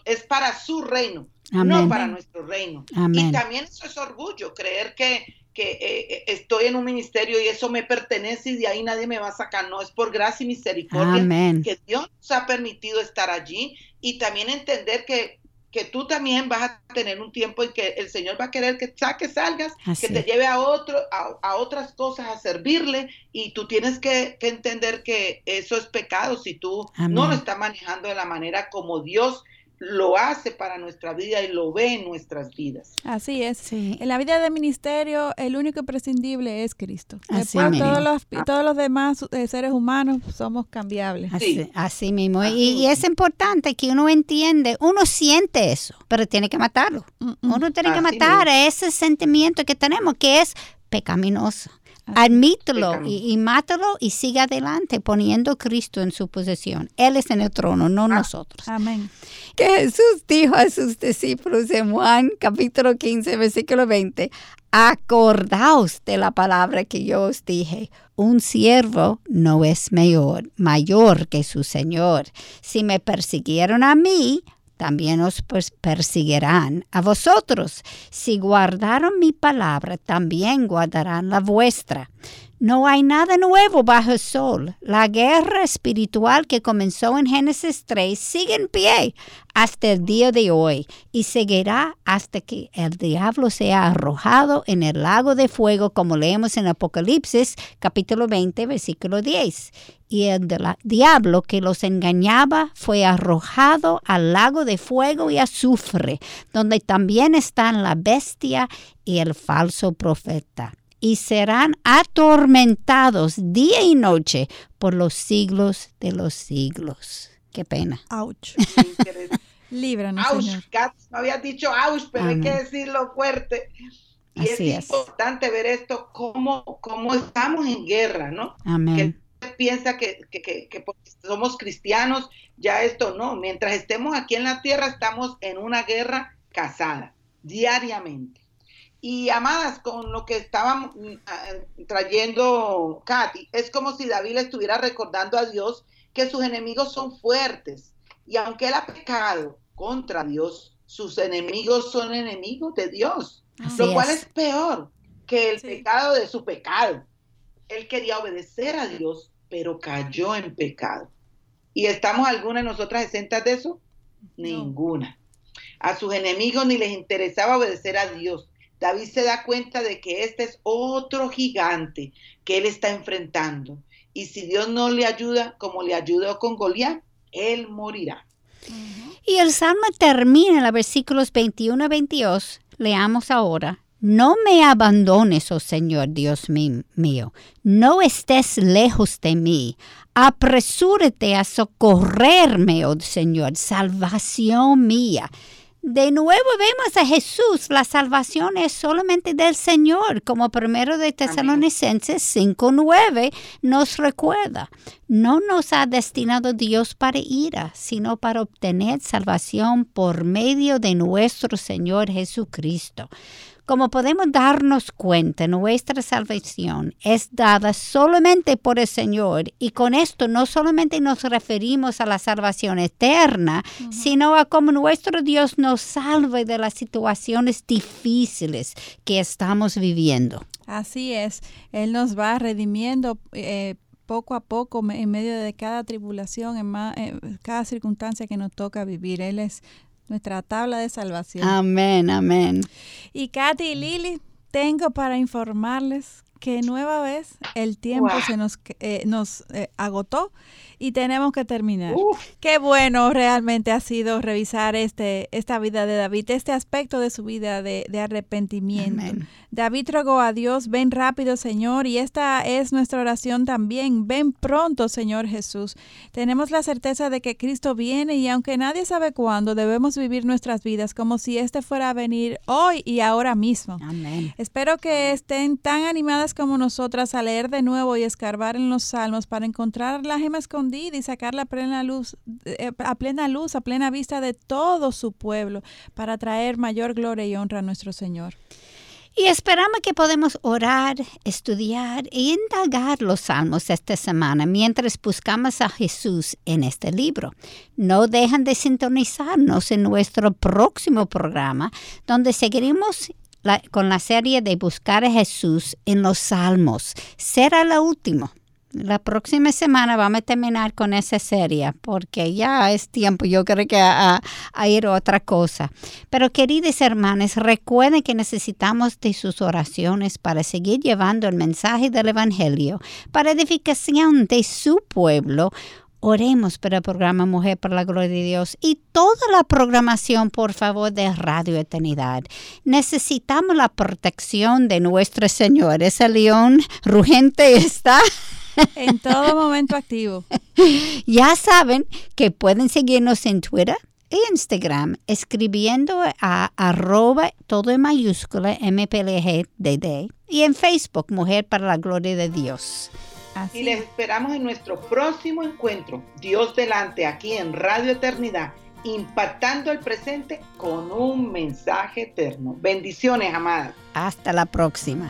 Es para su reino, no para nuestro reino. Y también eso es orgullo, creer que, que eh, estoy en un ministerio y eso me pertenece y de ahí nadie me va a sacar. No, es por gracia y misericordia que Dios nos ha permitido estar allí y también entender que, que tú también vas a tener un tiempo en que el Señor va a querer que saques, salgas, que te lleve a, otro, a, otras cosas, a servirle, y tú tienes que, entender que eso es pecado. Si tú no lo estás manejando de la manera como Dios lo hace para nuestra vida y lo ve en nuestras vidas. Así es. En la vida de ministerio, el único imprescindible es Cristo. Después, todos los, todos los demás eh, seres humanos somos cambiables. Así, así mismo. Y, es importante que uno entiende, uno siente eso, pero tiene que matarlo. Uno tiene que matar ese sentimiento que tenemos, que es pecaminoso. Admítelo y, mátalo y siga adelante poniendo a Cristo en su posesión. Él es en el trono, no ah, nosotros. Amén. Que Jesús dijo a sus discípulos en Juan capítulo 15, versículo 20, acordaos de la palabra que yo os dije. Un siervo no es mayor, mayor que su Señor. Si me persiguieron a mí, también os perseguirán a vosotros. Si guardaron mi palabra, también guardarán la vuestra. No hay nada nuevo bajo el sol. La guerra espiritual que comenzó en Génesis 3 sigue en pie hasta el día de hoy y seguirá hasta que el diablo sea arrojado en el lago de fuego, como leemos en Apocalipsis capítulo 20, versículo 10. Y el diablo que los engañaba fue arrojado al lago de fuego y azufre, donde también están la bestia y el falso profeta y serán atormentados día y noche por los siglos de los siglos. Qué pena. Ouch. Líbranos, ouch, Señor. no había dicho ouch, pero hay que decirlo fuerte. Y Así es, importante ver esto, cómo, cómo estamos en guerra, ¿no? Amén. Que piensa que, que, que, porque somos cristianos, ya esto no. Mientras estemos aquí en la tierra, estamos en una guerra casada, diariamente. Y amadas, con lo que estaba mm, trayendo Katy, es como si David le estuviera recordando a Dios que sus enemigos son fuertes. Y aunque él ha pecado contra Dios, sus enemigos son enemigos de Dios. lo cual es. peor que el pecado de su pecado. Él quería obedecer a Dios, pero cayó en pecado. ¿Y estamos alguna de nosotras exentas de eso? Ninguna. A sus enemigos ni les interesaba obedecer a Dios David se da cuenta de que este es otro gigante que él está enfrentando. Y si Dios no le ayuda como le ayudó con Goliat, él morirá. Y el salmo termina en los versículos 21 a 22. Leamos ahora. No me abandones, oh Señor Dios mío, no estés lejos de mí. Apresúrate a socorrerme, oh Señor, salvación mía. De nuevo vemos a Jesús, la salvación es solamente del Señor, como primero de Tesalonicenses 5.9 nos recuerda. No nos ha destinado Dios para ira, sino para obtener salvación por medio de nuestro Señor Jesucristo. Como podemos darnos cuenta, nuestra salvación es dada solamente por el Señor y con esto no solamente nos referimos a la salvación eterna, sino a cómo nuestro Dios nos salve de las situaciones difíciles que estamos viviendo. Así es, Él nos va redimiendo. Eh, poco a poco en medio de cada tribulación, en, en, cada circunstancia que nos toca vivir. Él es nuestra tabla de salvación. Amén, amén. Y Katy y Lili, tengo para informarles que nueva vez el tiempo se nos, eh, nos eh, agotó y tenemos que terminar. Qué bueno realmente ha sido revisar este, esta vida de David, este aspecto de su vida de, arrepentimiento. David rogó a Dios, ven rápido Señor, y esta es nuestra oración también, ven pronto Señor Jesús. Tenemos la certeza de que Cristo viene y aunque nadie sabe cuándo, debemos vivir nuestras vidas como si este fuera a venir hoy y ahora mismo. Amén. Espero que estén tan animadas como nosotras a leer de nuevo y escarbar en los salmos para encontrar la gema escondida y sacarla a plena luz, eh, a plena luz, a plena vista de todo su pueblo, para traer mayor gloria y honra a nuestro Señor. Y esperamos que podamos orar, estudiar e indagar los salmos esta semana mientras buscamos a Jesús en este libro. No dejan de sintonizarnos en nuestro próximo programa, donde seguiremos con la serie de Buscar a Jesús en los Salmos. Será la última. La próxima semana vamos a terminar con esa serie porque ya es tiempo, yo creo que a, ir a otra cosa. Pero queridas hermanas, recuerden que necesitamos de sus oraciones para seguir llevando el mensaje del Evangelio, para edificación de su pueblo. Oremos para el programa Mujer por la Gloria de Dios y toda la programación, por favor, de Radio Eternidad. Necesitamos la protección de nuestro Señor. Ese león rugente está en todo momento activo. Ya saben que pueden seguirnos en Twitter e Instagram escribiendo a arroba todo en mayúscula MPLGDD y en Facebook Mujer para la Gloria de Dios. Y les esperamos en nuestro próximo encuentro, Dios delante, aquí en Radio Eternidad, impactando el presente con un mensaje eterno. Bendiciones, amadas. Hasta la próxima.